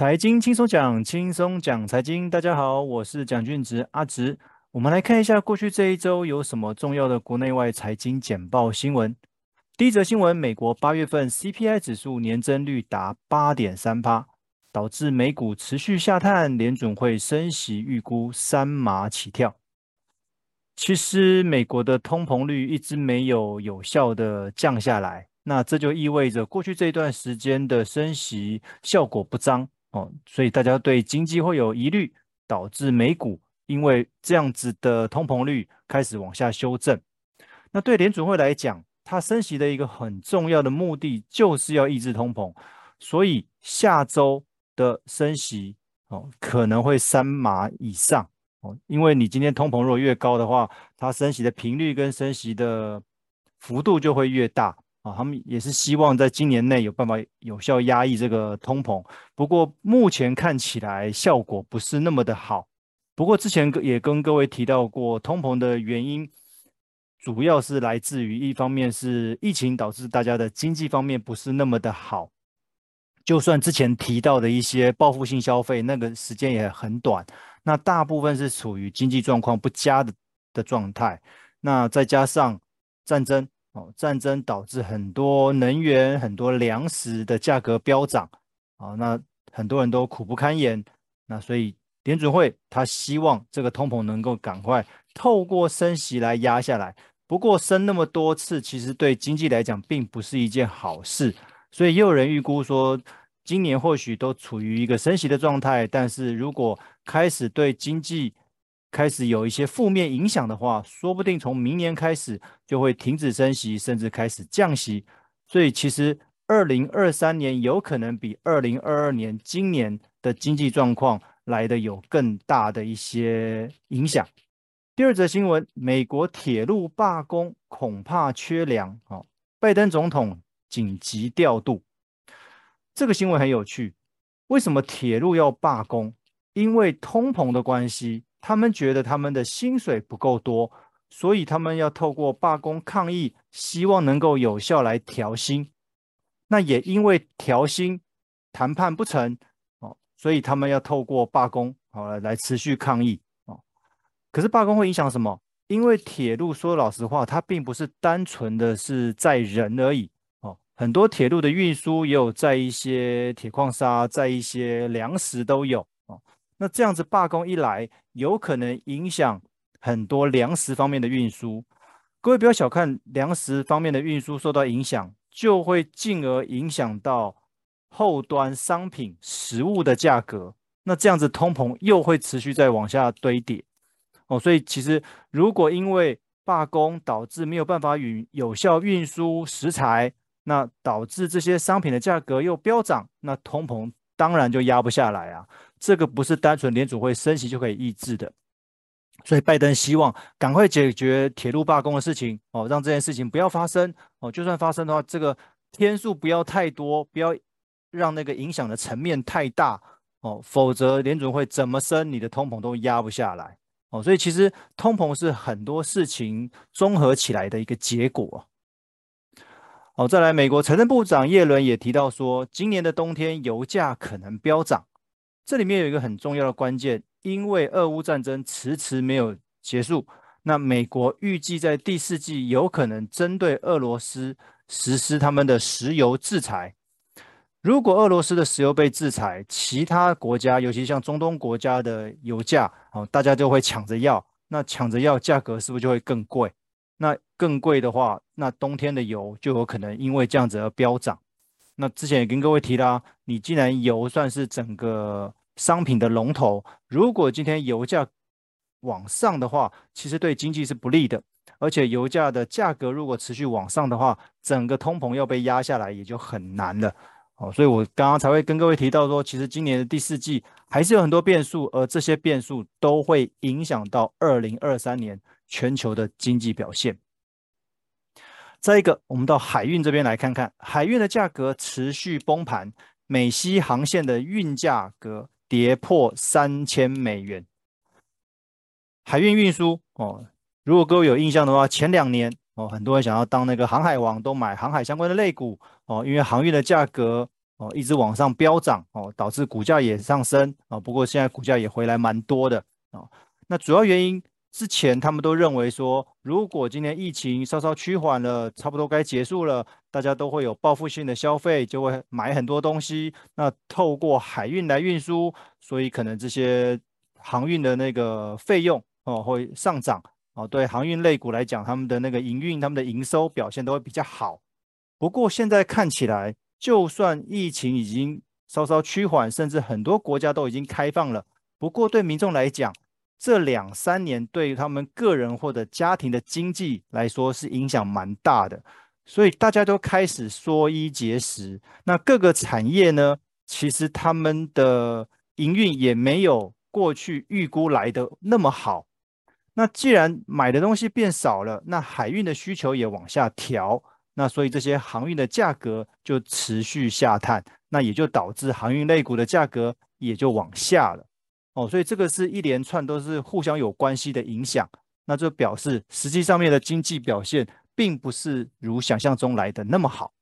财经轻松讲，轻松讲财经。大家好，我是蒋俊植阿植。我们来看一下过去这一周有什么重要的国内外财经简报新闻。第一则新闻：美国八月份 CPI 指数年增率达八点三八，导致美股持续下探，联准会升息预估三码起跳。其实美国的通膨率一直没有有效的降下来，那这就意味着过去这一段时间的升息效果不彰。哦，所以大家对经济会有疑虑，导致美股因为这样子的通膨率开始往下修正。那对联准会来讲，它升息的一个很重要的目的就是要抑制通膨，所以下周的升息哦可能会三码以上哦，因为你今天通膨如果越高的话，它升息的频率跟升息的幅度就会越大。啊，他们也是希望在今年内有办法有效压抑这个通膨，不过目前看起来效果不是那么的好。不过之前也跟各位提到过，通膨的原因主要是来自于一方面是疫情导致大家的经济方面不是那么的好，就算之前提到的一些报复性消费，那个时间也很短，那大部分是处于经济状况不佳的的状态，那再加上战争。哦，战争导致很多能源、很多粮食的价格飙涨，啊，那很多人都苦不堪言。那所以联准会他希望这个通膨能够赶快透过升息来压下来。不过升那么多次，其实对经济来讲并不是一件好事。所以也有人预估说，今年或许都处于一个升息的状态，但是如果开始对经济开始有一些负面影响的话，说不定从明年开始就会停止升息，甚至开始降息。所以，其实二零二三年有可能比二零二二年今年的经济状况来得有更大的一些影响。第二则新闻：美国铁路罢工恐怕缺粮。哦，拜登总统紧急调度。这个新闻很有趣。为什么铁路要罢工？因为通膨的关系。他们觉得他们的薪水不够多，所以他们要透过罢工抗议，希望能够有效来调薪。那也因为调薪谈判不成哦，所以他们要透过罢工好来来持续抗议哦。可是罢工会影响什么？因为铁路说老实话，它并不是单纯的是载人而已哦，很多铁路的运输也有载一些铁矿砂，载一些粮食都有。那这样子罢工一来，有可能影响很多粮食方面的运输。各位不要小看粮食方面的运输受到影响，就会进而影响到后端商品、食物的价格。那这样子通膨又会持续再往下堆叠。哦，所以其实如果因为罢工导致没有办法与有效运输食材，那导致这些商品的价格又飙涨，那通膨当然就压不下来啊。这个不是单纯联储会升息就可以抑制的，所以拜登希望赶快解决铁路罢工的事情哦，让这件事情不要发生哦。就算发生的话，这个天数不要太多，不要让那个影响的层面太大哦，否则联储会怎么升，你的通膨都压不下来哦。所以其实通膨是很多事情综合起来的一个结果。好，再来，美国财政部长耶伦也提到说，今年的冬天油价可能飙涨。这里面有一个很重要的关键，因为俄乌战争迟迟没有结束，那美国预计在第四季有可能针对俄罗斯实施他们的石油制裁。如果俄罗斯的石油被制裁，其他国家，尤其像中东国家的油价，哦，大家就会抢着要，那抢着要，价格是不是就会更贵？那更贵的话，那冬天的油就有可能因为这样子而飙涨。那之前也跟各位提啦，你既然油算是整个商品的龙头，如果今天油价往上的话，其实对经济是不利的。而且油价的价格如果持续往上的话，整个通膨要被压下来也就很难了。哦，所以我刚刚才会跟各位提到说，其实今年的第四季还是有很多变数，而这些变数都会影响到二零二三年全球的经济表现。再一个，我们到海运这边来看看，海运的价格持续崩盘，美西航线的运价格。跌破三千美元。海运运输哦，如果各位有印象的话，前两年哦，很多人想要当那个航海王，都买航海相关的类股哦，因为航运的价格哦，一直往上飙涨哦，导致股价也上升啊。不过现在股价也回来蛮多的啊。那主要原因之前他们都认为说，如果今年疫情稍稍趋缓了，差不多该结束了，大家都会有报复性的消费，就会买很多东西。那透过海运来运输，所以可能这些航运的那个费用哦会上涨哦。对航运类股来讲，他们的那个营运、他们的营收表现都会比较好。不过现在看起来，就算疫情已经稍稍趋缓，甚至很多国家都已经开放了，不过对民众来讲，这两三年对于他们个人或者家庭的经济来说是影响蛮大的，所以大家都开始缩衣节食。那各个产业呢，其实他们的营运也没有过去预估来的那么好。那既然买的东西变少了，那海运的需求也往下调。那所以这些航运的价格就持续下探，那也就导致航运类股的价格也就往下了哦。所以这个是一连串都是互相有关系的影响，那就表示实际上面的经济表现并不是如想象中来的那么好。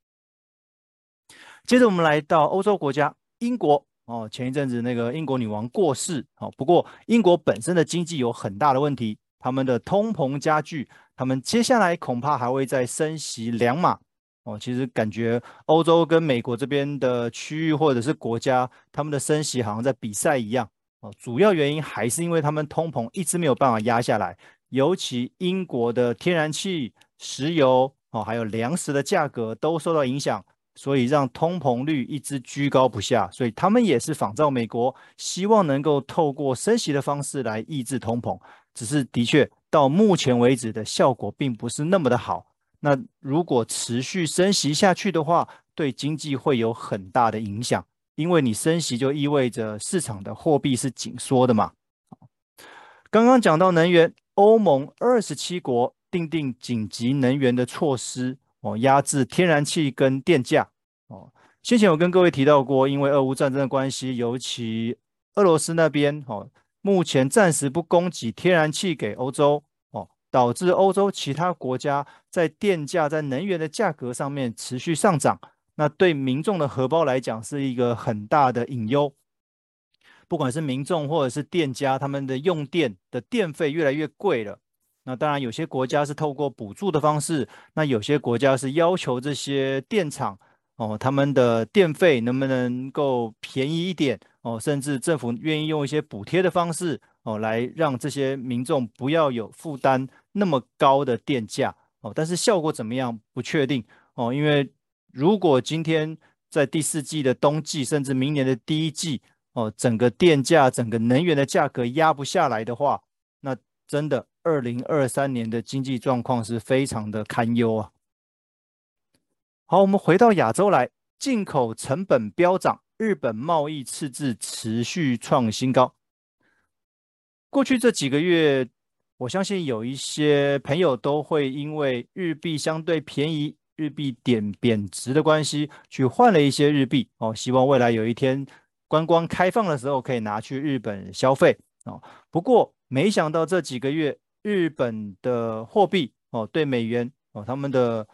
接着我们来到欧洲国家英国哦，前一阵子那个英国女王过世哦，不过英国本身的经济有很大的问题，他们的通膨加剧。他们接下来恐怕还会再升息两码哦。其实感觉欧洲跟美国这边的区域或者是国家，他们的升息好像在比赛一样哦。主要原因还是因为他们通膨一直没有办法压下来，尤其英国的天然气、石油哦，还有粮食的价格都受到影响，所以让通膨率一直居高不下。所以他们也是仿照美国，希望能够透过升息的方式来抑制通膨。只是的确。到目前为止的效果并不是那么的好。那如果持续升息下去的话，对经济会有很大的影响，因为你升息就意味着市场的货币是紧缩的嘛。刚刚讲到能源，欧盟二十七国订定紧急能源的措施哦，压制天然气跟电价哦。先前有跟各位提到过，因为俄乌战争的关系，尤其俄罗斯那边哦。目前暂时不供给天然气给欧洲哦，导致欧洲其他国家在电价、在能源的价格上面持续上涨。那对民众的荷包来讲是一个很大的隐忧。不管是民众或者是店家，他们的用电的电费越来越贵了。那当然，有些国家是透过补助的方式，那有些国家是要求这些电厂哦，他们的电费能不能够便宜一点？哦，甚至政府愿意用一些补贴的方式哦，来让这些民众不要有负担那么高的电价哦。但是效果怎么样不确定哦，因为如果今天在第四季的冬季，甚至明年的第一季哦，整个电价、整个能源的价格压不下来的话，那真的二零二三年的经济状况是非常的堪忧啊。好，我们回到亚洲来，进口成本飙涨。日本贸易赤字持续创新高。过去这几个月，我相信有一些朋友都会因为日币相对便宜、日币点贬值的关系，去换了一些日币哦，希望未来有一天观光开放的时候可以拿去日本消费哦。不过没想到这几个月，日本的货币哦对美元哦，他们的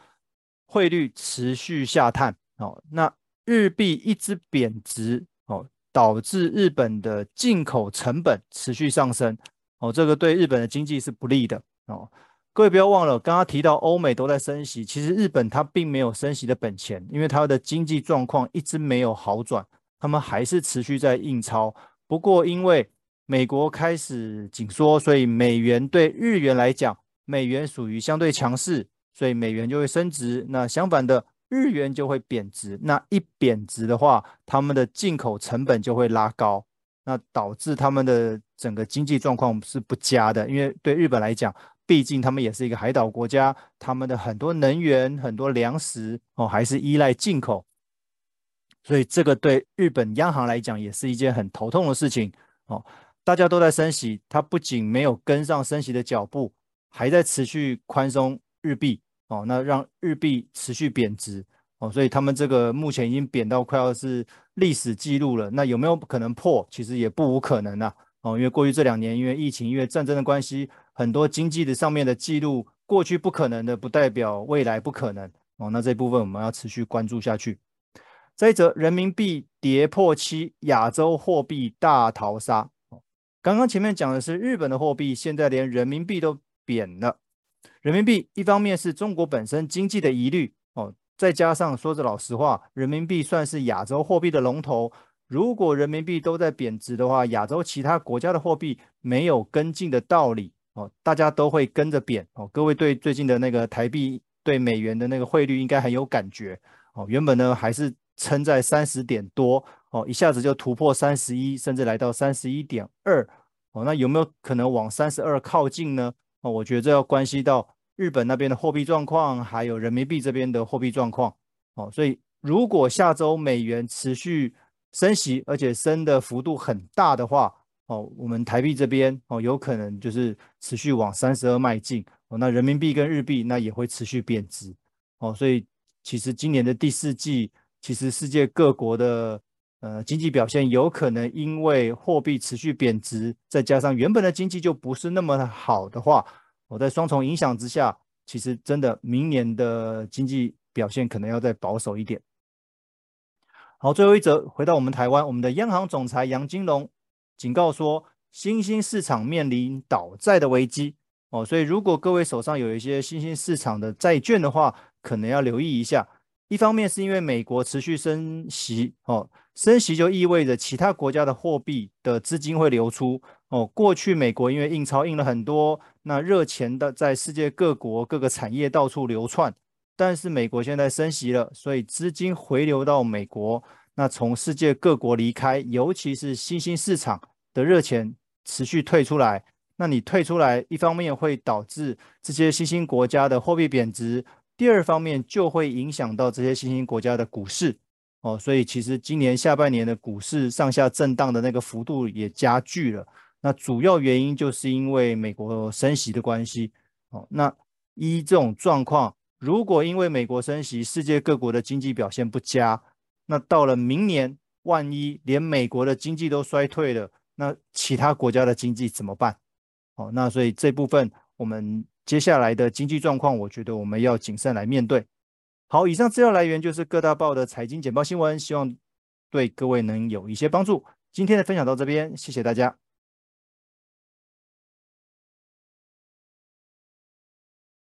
汇率持续下探哦，那。日币一直贬值哦，导致日本的进口成本持续上升哦，这个对日本的经济是不利的哦。各位不要忘了，刚刚提到欧美都在升息，其实日本它并没有升息的本钱，因为它的经济状况一直没有好转，他们还是持续在印钞。不过因为美国开始紧缩，所以美元对日元来讲，美元属于相对强势，所以美元就会升值。那相反的。日元就会贬值，那一贬值的话，他们的进口成本就会拉高，那导致他们的整个经济状况是不佳的。因为对日本来讲，毕竟他们也是一个海岛国家，他们的很多能源、很多粮食哦，还是依赖进口，所以这个对日本央行来讲也是一件很头痛的事情哦。大家都在升息，它不仅没有跟上升息的脚步，还在持续宽松日币。哦，那让日币持续贬值哦，所以他们这个目前已经贬到快要是历史记录了。那有没有可能破？其实也不无可能呐。哦，因为过去这两年因为疫情、因为战争的关系，很多经济的上面的记录，过去不可能的，不代表未来不可能。哦，那这部分我们要持续关注下去。再者，人民币跌破七，亚洲货币大逃杀。刚刚前面讲的是日本的货币，现在连人民币都贬了。人民币一方面是中国本身经济的疑虑哦，再加上说着老实话，人民币算是亚洲货币的龙头。如果人民币都在贬值的话，亚洲其他国家的货币没有跟进的道理哦，大家都会跟着贬哦。各位对最近的那个台币对美元的那个汇率应该很有感觉哦。原本呢还是。撑在三十点多哦，一下子就突破三十一，甚至来到三十一点二哦。那有没有可能往三十二靠近呢？哦，我觉得这要关系到日本那边的货币状况，还有人民币这边的货币状况哦。所以如果下周美元持续升息，而且升的幅度很大的话哦，我们台币这边哦有可能就是持续往三十二迈进哦。那人民币跟日币那也会持续贬值哦。所以其实今年的第四季。其实世界各国的呃经济表现有可能因为货币持续贬值，再加上原本的经济就不是那么好的话，我在双重影响之下，其实真的明年的经济表现可能要再保守一点。好，最后一则回到我们台湾，我们的央行总裁杨金龙警告说，新兴市场面临倒债的危机哦，所以如果各位手上有一些新兴市场的债券的话，可能要留意一下。一方面是因为美国持续升息，哦，升息就意味着其他国家的货币的资金会流出，哦，过去美国因为印钞印了很多，那热钱的在世界各国各个产业到处流窜，但是美国现在升息了，所以资金回流到美国，那从世界各国离开，尤其是新兴市场的热钱持续退出来，那你退出来，一方面会导致这些新兴国家的货币贬值。第二方面就会影响到这些新兴国家的股市哦，所以其实今年下半年的股市上下震荡的那个幅度也加剧了。那主要原因就是因为美国升息的关系哦。那依这种状况，如果因为美国升息，世界各国的经济表现不佳，那到了明年，万一连美国的经济都衰退了，那其他国家的经济怎么办？哦，那所以这部分我们。接下来的经济状况，我觉得我们要谨慎来面对。好，以上资料来源就是各大报的财经简报新闻，希望对各位能有一些帮助。今天的分享到这边，谢谢大家。